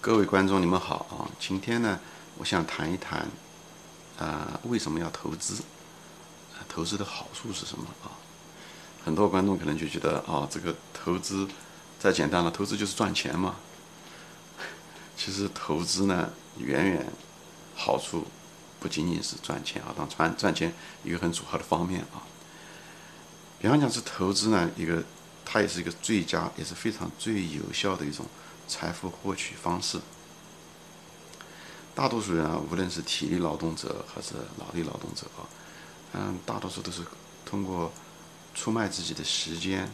各位观众，你们好啊！今天呢，我想谈一谈，啊，为什么要投资？投资的好处是什么啊？很多观众可能就觉得啊，这个投资再简单了，投资就是赚钱嘛。其实投资呢，远远好处不仅仅是赚钱啊，当赚赚钱一个很主要的方面啊。比方讲是投资呢，一个它也是一个最佳，也是非常最有效的一种。财富获取方式，大多数人啊，无论是体力劳动者还是脑力劳动者啊，嗯，大多数都是通过出卖自己的时间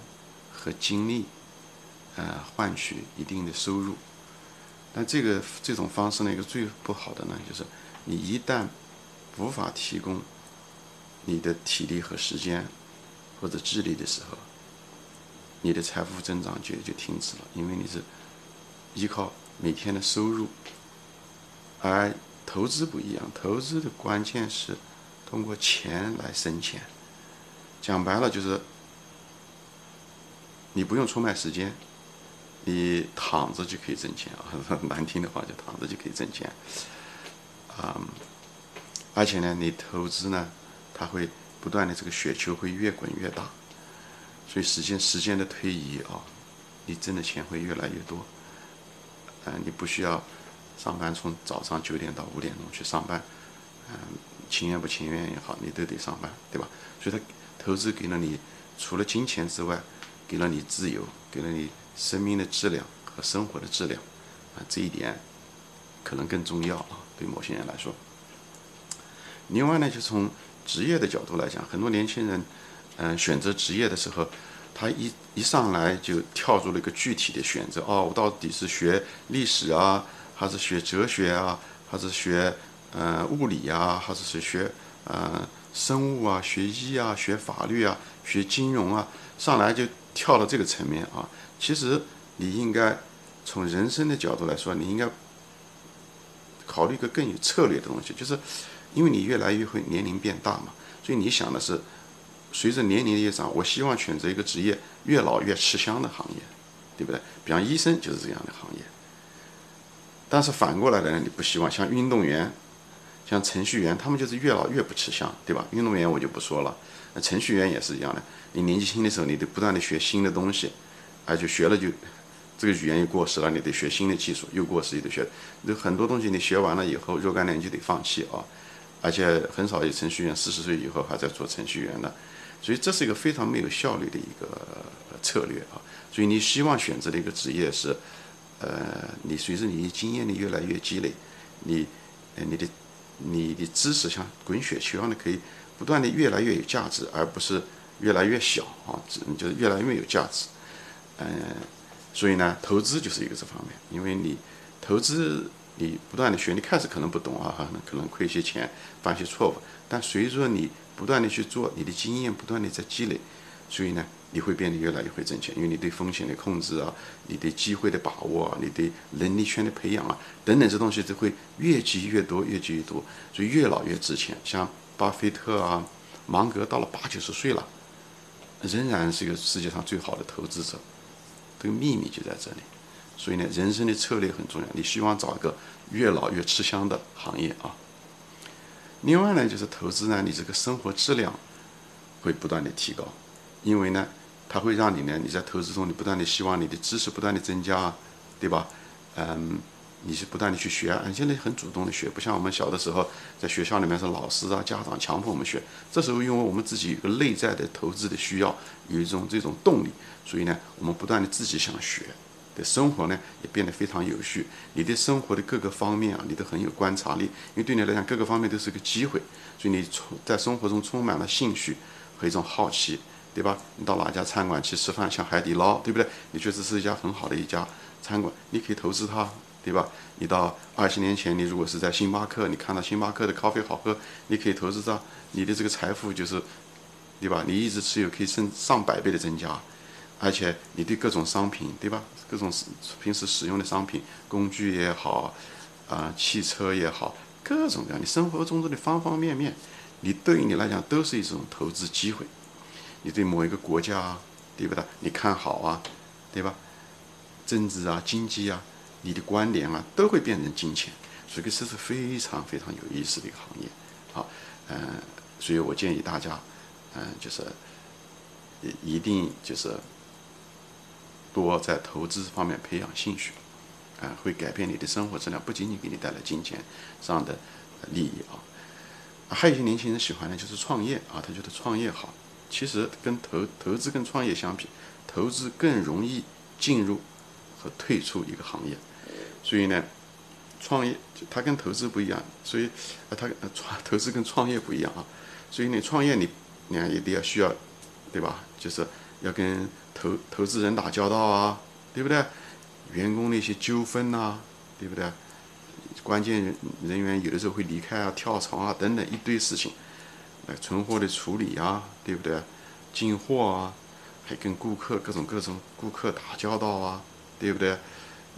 和精力，呃，换取一定的收入。但这个这种方式呢，一个最不好的呢，就是你一旦无法提供你的体力和时间或者智力的时候，你的财富增长就就停止了，因为你是。依靠每天的收入，而投资不一样，投资的关键是通过钱来生钱。讲白了就是，你不用出卖时间，你躺着就可以挣钱啊！难听的话就躺着就可以挣钱。啊，而且呢，你投资呢，它会不断的这个雪球会越滚越大，所以时间时间的推移啊，你挣的钱会越来越多。嗯，你不需要上班，从早上九点到五点钟去上班，嗯，情愿不情愿也好，你都得上班，对吧？所以，他投资给了你，除了金钱之外，给了你自由，给了你生命的质量和生活的质量，啊，这一点可能更重要啊，对某些人来说。另外呢，就从职业的角度来讲，很多年轻人，嗯，选择职业的时候。他一一上来就跳出了一个具体的选择哦，我到底是学历史啊，还是学哲学啊，还是学呃物理啊，还是学呃生物啊，学医啊，学法律啊，学金融啊？上来就跳到这个层面啊。其实你应该从人生的角度来说，你应该考虑一个更有策略的东西，就是因为你越来越会年龄变大嘛，所以你想的是。随着年龄的越长，我希望选择一个职业越老越吃香的行业，对不对？比方医生就是这样的行业。但是反过来的呢，你不希望像运动员、像程序员，他们就是越老越不吃香，对吧？运动员我就不说了，那程序员也是一样的。你年纪轻的时候，你得不断的学新的东西，而且学了就这个语言又过时了，你得学新的技术，又过时又得学。有很多东西你学完了以后，若干年就得放弃啊。而且很少有程序员四十岁以后还在做程序员的。所以这是一个非常没有效率的一个策略啊！所以你希望选择的一个职业是，呃，你随着你经验的越来越积累，你，呃，你的，你的知识像滚雪球一样的可以不断的越来越有价值，而不是越来越小啊，就是越来越有价值。嗯，所以呢，投资就是一个这方面，因为你投资你不断的学，你开始可能不懂啊，可能可能亏些钱，犯些错误，但随着你。不断的去做，你的经验不断的在积累，所以呢，你会变得越来越会挣钱，因为你对风险的控制啊，你对机会的把握啊，你对能力圈的培养啊，等等这东西都会越积越多，越积越多，所以越老越值钱。像巴菲特啊，芒格到了八九十岁了，仍然是一个世界上最好的投资者，这个秘密就在这里。所以呢，人生的策略很重要，你希望找一个越老越吃香的行业啊。另外呢，就是投资呢，你这个生活质量会不断的提高，因为呢，它会让你呢，你在投资中，你不断的希望你的知识不断的增加，对吧？嗯，你是不断的去学，你现在很主动的学，不像我们小的时候，在学校里面是老师啊、家长强迫我们学，这时候因为我们自己有个内在的投资的需要，有一种这种动力，所以呢，我们不断的自己想学。的生活呢也变得非常有序，你的生活的各个方面啊，你都很有观察力，因为对你来讲各个方面都是个机会，所以你充在生活中充满了兴趣和一种好奇，对吧？你到哪家餐馆去吃饭，像海底捞，对不对？你觉得是一家很好的一家餐馆，你可以投资它，对吧？你到二十年前，你如果是在星巴克，你看到星巴克的咖啡好喝，你可以投资它，你的这个财富就是，对吧？你一直持有可以升上百倍的增加。而且你对各种商品，对吧？各种平时使用的商品、工具也好，啊，汽车也好，各种各样，你生活中的方方面面，你对于你来讲都是一种投资机会。你对某一个国家，对不对？你看好啊，对吧？政治啊，经济啊，你的观点啊，都会变成金钱，所以这是非常非常有意思的一个行业。好，嗯，所以我建议大家，嗯，就是一一定就是多在投资方面培养兴趣，啊，会改变你的生活质量，不仅仅给你带来金钱上的利益啊。还有一些年轻人喜欢的就是创业啊，他觉得创业好。其实跟投投资跟创业相比，投资更容易进入和退出一个行业，所以呢，创业它跟投资不一样，所以呃它创投资跟创业不一样啊，所以你创业你你看一定要需要，对吧？就是要跟投投资人打交道啊，对不对？员工的一些纠纷呐，对不对？关键人人员有的时候会离开啊、跳槽啊等等一堆事情。来存货的处理啊，对不对？进货啊，还跟顾客各种各种顾客打交道啊，对不对？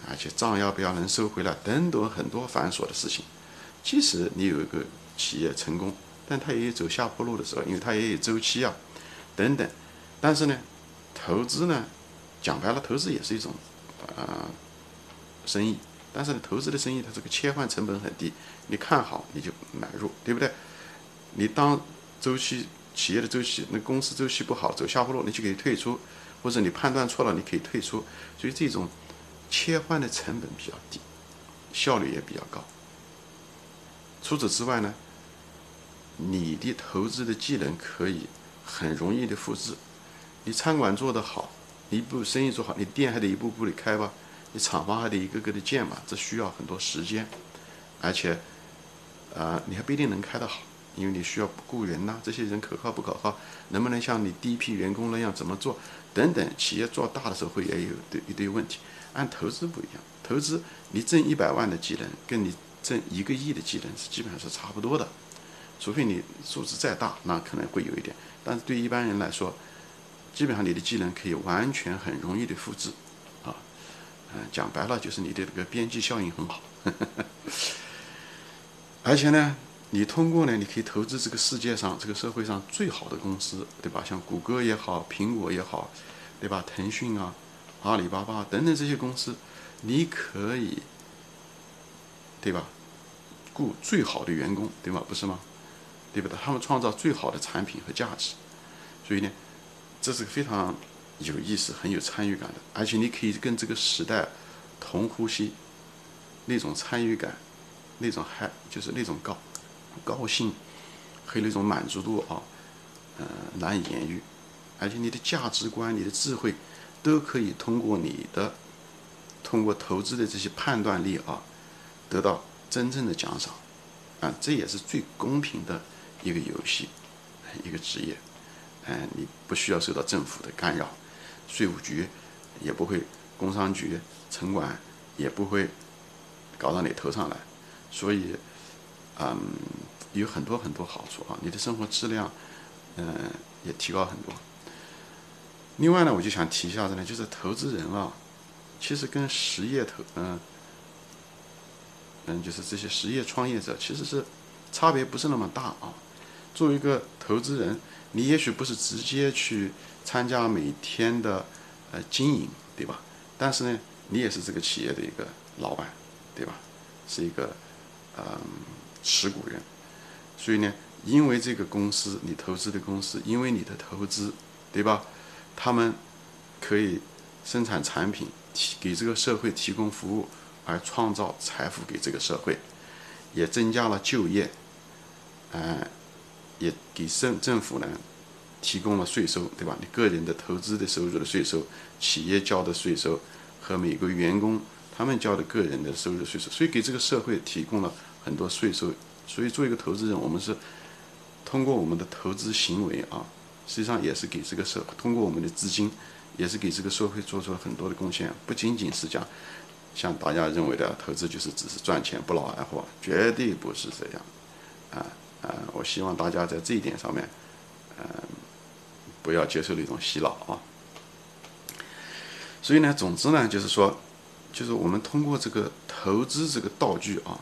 而且账要不要能收回来，等等很多繁琐的事情。即使你有一个企业成功，但它也有走下坡路的时候，因为它也有周期啊，等等。但是呢，投资呢，讲白了，投资也是一种啊生意。但是呢，投资的生意它这个切换成本很低，你看好你就买入，对不对？你当周期企业的周期，那公司周期不好，走下坡路，你就可以退出，或者你判断错了，你可以退出。所以这种切换的成本比较低，效率也比较高。除此之外呢，你的投资的技能可以很容易的复制。你餐馆做得好，你一步生意做好，你店还得一步步的开吧，你厂房还得一个个的建嘛，这需要很多时间，而且，啊，你还不一定能开得好。因为你需要雇人呐，这些人可靠不可靠？能不能像你第一批员工那样怎么做？等等，企业做大的时候会也有对一堆问题。按投资不一样，投资你挣一百万的技能，跟你挣一个亿的技能是基本上是差不多的，除非你数字再大，那可能会有一点。但是对一般人来说，基本上你的技能可以完全很容易的复制，啊，嗯，讲白了就是你的这个边际效应很好，而且呢。你通过呢，你可以投资这个世界上、这个社会上最好的公司，对吧？像谷歌也好，苹果也好，对吧？腾讯啊、阿里巴巴等等这些公司，你可以，对吧？雇最好的员工，对吗？不是吗？对不对？他们创造最好的产品和价值，所以呢，这是非常有意思、很有参与感的。而且你可以跟这个时代同呼吸，那种参与感，那种嗨，就是那种高。高兴和那种满足度啊，呃，难以言喻，而且你的价值观、你的智慧，都可以通过你的通过投资的这些判断力啊，得到真正的奖赏，啊，这也是最公平的一个游戏，一个职业，嗯，你不需要受到政府的干扰，税务局也不会，工商局、城管也不会搞到你头上来，所以，嗯。有很多很多好处啊，你的生活质量，嗯，也提高很多。另外呢，我就想提一下子呢，就是投资人啊，其实跟实业投，嗯，嗯，就是这些实业创业者，其实是差别不是那么大啊。作为一个投资人，你也许不是直接去参加每天的呃经营，对吧？但是呢，你也是这个企业的一个老板，对吧？是一个嗯持股人。所以呢，因为这个公司你投资的公司，因为你的投资，对吧？他们可以生产产品，提给这个社会提供服务，而创造财富给这个社会，也增加了就业，嗯，也给政政府呢提供了税收，对吧？你个人的投资的收入的税收，企业交的税收和每个员工他们交的个人的收入税收，所以给这个社会提供了很多税收。所以，作为一个投资人，我们是通过我们的投资行为啊，实际上也是给这个社，通过我们的资金，也是给这个社会做出了很多的贡献。不仅仅是讲像大家认为的投资就是只是赚钱不劳而获，绝对不是这样。啊啊！我希望大家在这一点上面，嗯，不要接受那种洗脑啊。所以呢，总之呢，就是说，就是我们通过这个投资这个道具啊。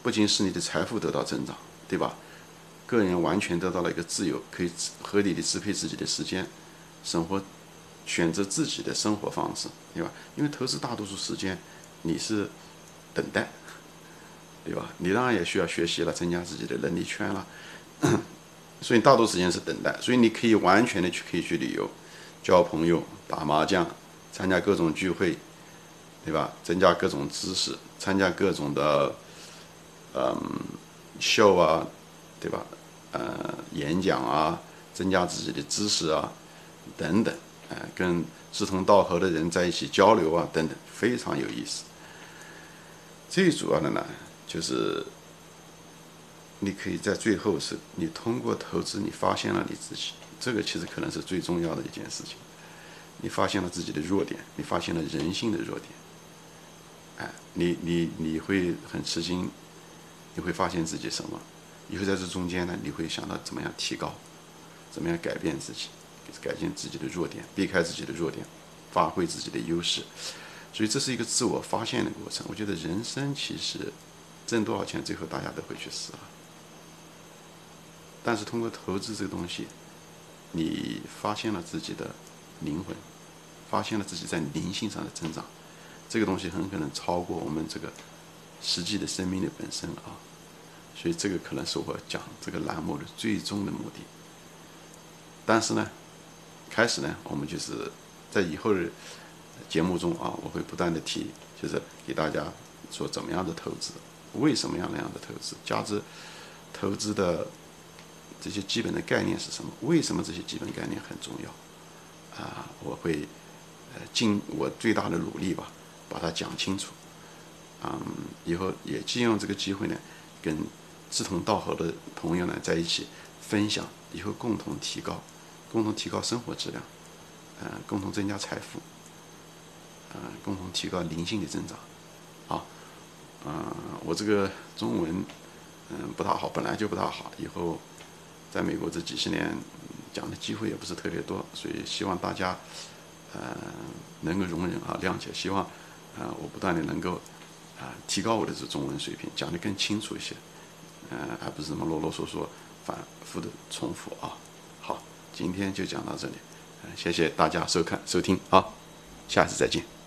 不仅使你的财富得到增长，对吧？个人完全得到了一个自由，可以合理的支配自己的时间，生活，选择自己的生活方式，对吧？因为投资大多数时间你是等待，对吧？你当然也需要学习了，增加自己的能力圈了。所以大多时间是等待，所以你可以完全的去可以去旅游、交朋友、打麻将、参加各种聚会，对吧？增加各种知识，参加各种的嗯秀啊，对吧？呃，演讲啊，增加自己的知识啊，等等，呃，跟志同道合的人在一起交流啊，等等，非常有意思。最主要的呢，就是。你可以在最后是，你通过投资，你发现了你自己，这个其实可能是最重要的一件事情。你发现了自己的弱点，你发现了人性的弱点，哎，你你你会很吃惊，你会发现自己什么？以后在这中间呢，你会想到怎么样提高，怎么样改变自己，改进自己的弱点，避开自己的弱点，发挥自己的优势。所以这是一个自我发现的过程。我觉得人生其实挣多少钱，最后大家都会去死啊。但是通过投资这个东西，你发现了自己的灵魂，发现了自己在灵性上的增长，这个东西很可能超过我们这个实际的生命的本身啊。所以这个可能是我讲这个栏目的最终的目的。但是呢，开始呢，我们就是在以后的节目中啊，我会不断的提，就是给大家说怎么样的投资，为什么样那样的投资，价值投资的。这些基本的概念是什么？为什么这些基本概念很重要？啊，我会呃尽我最大的努力吧，把它讲清楚。嗯，以后也借用这个机会呢，跟志同道合的朋友呢在一起分享，以后共同提高，共同提高生活质量，嗯，共同增加财富，嗯，共同提高灵性的增长。嗯，我这个中文嗯不大好，本来就不大好，以后。在美国这几十年，讲的机会也不是特别多，所以希望大家，呃，能够容忍啊，谅解。希望，啊，我不断的能够，啊，提高我的这中文水平，讲的更清楚一些，呃，而不是什么啰啰嗦嗦、反复的重复啊。好，今天就讲到这里，谢谢大家收看收听，啊，下次再见。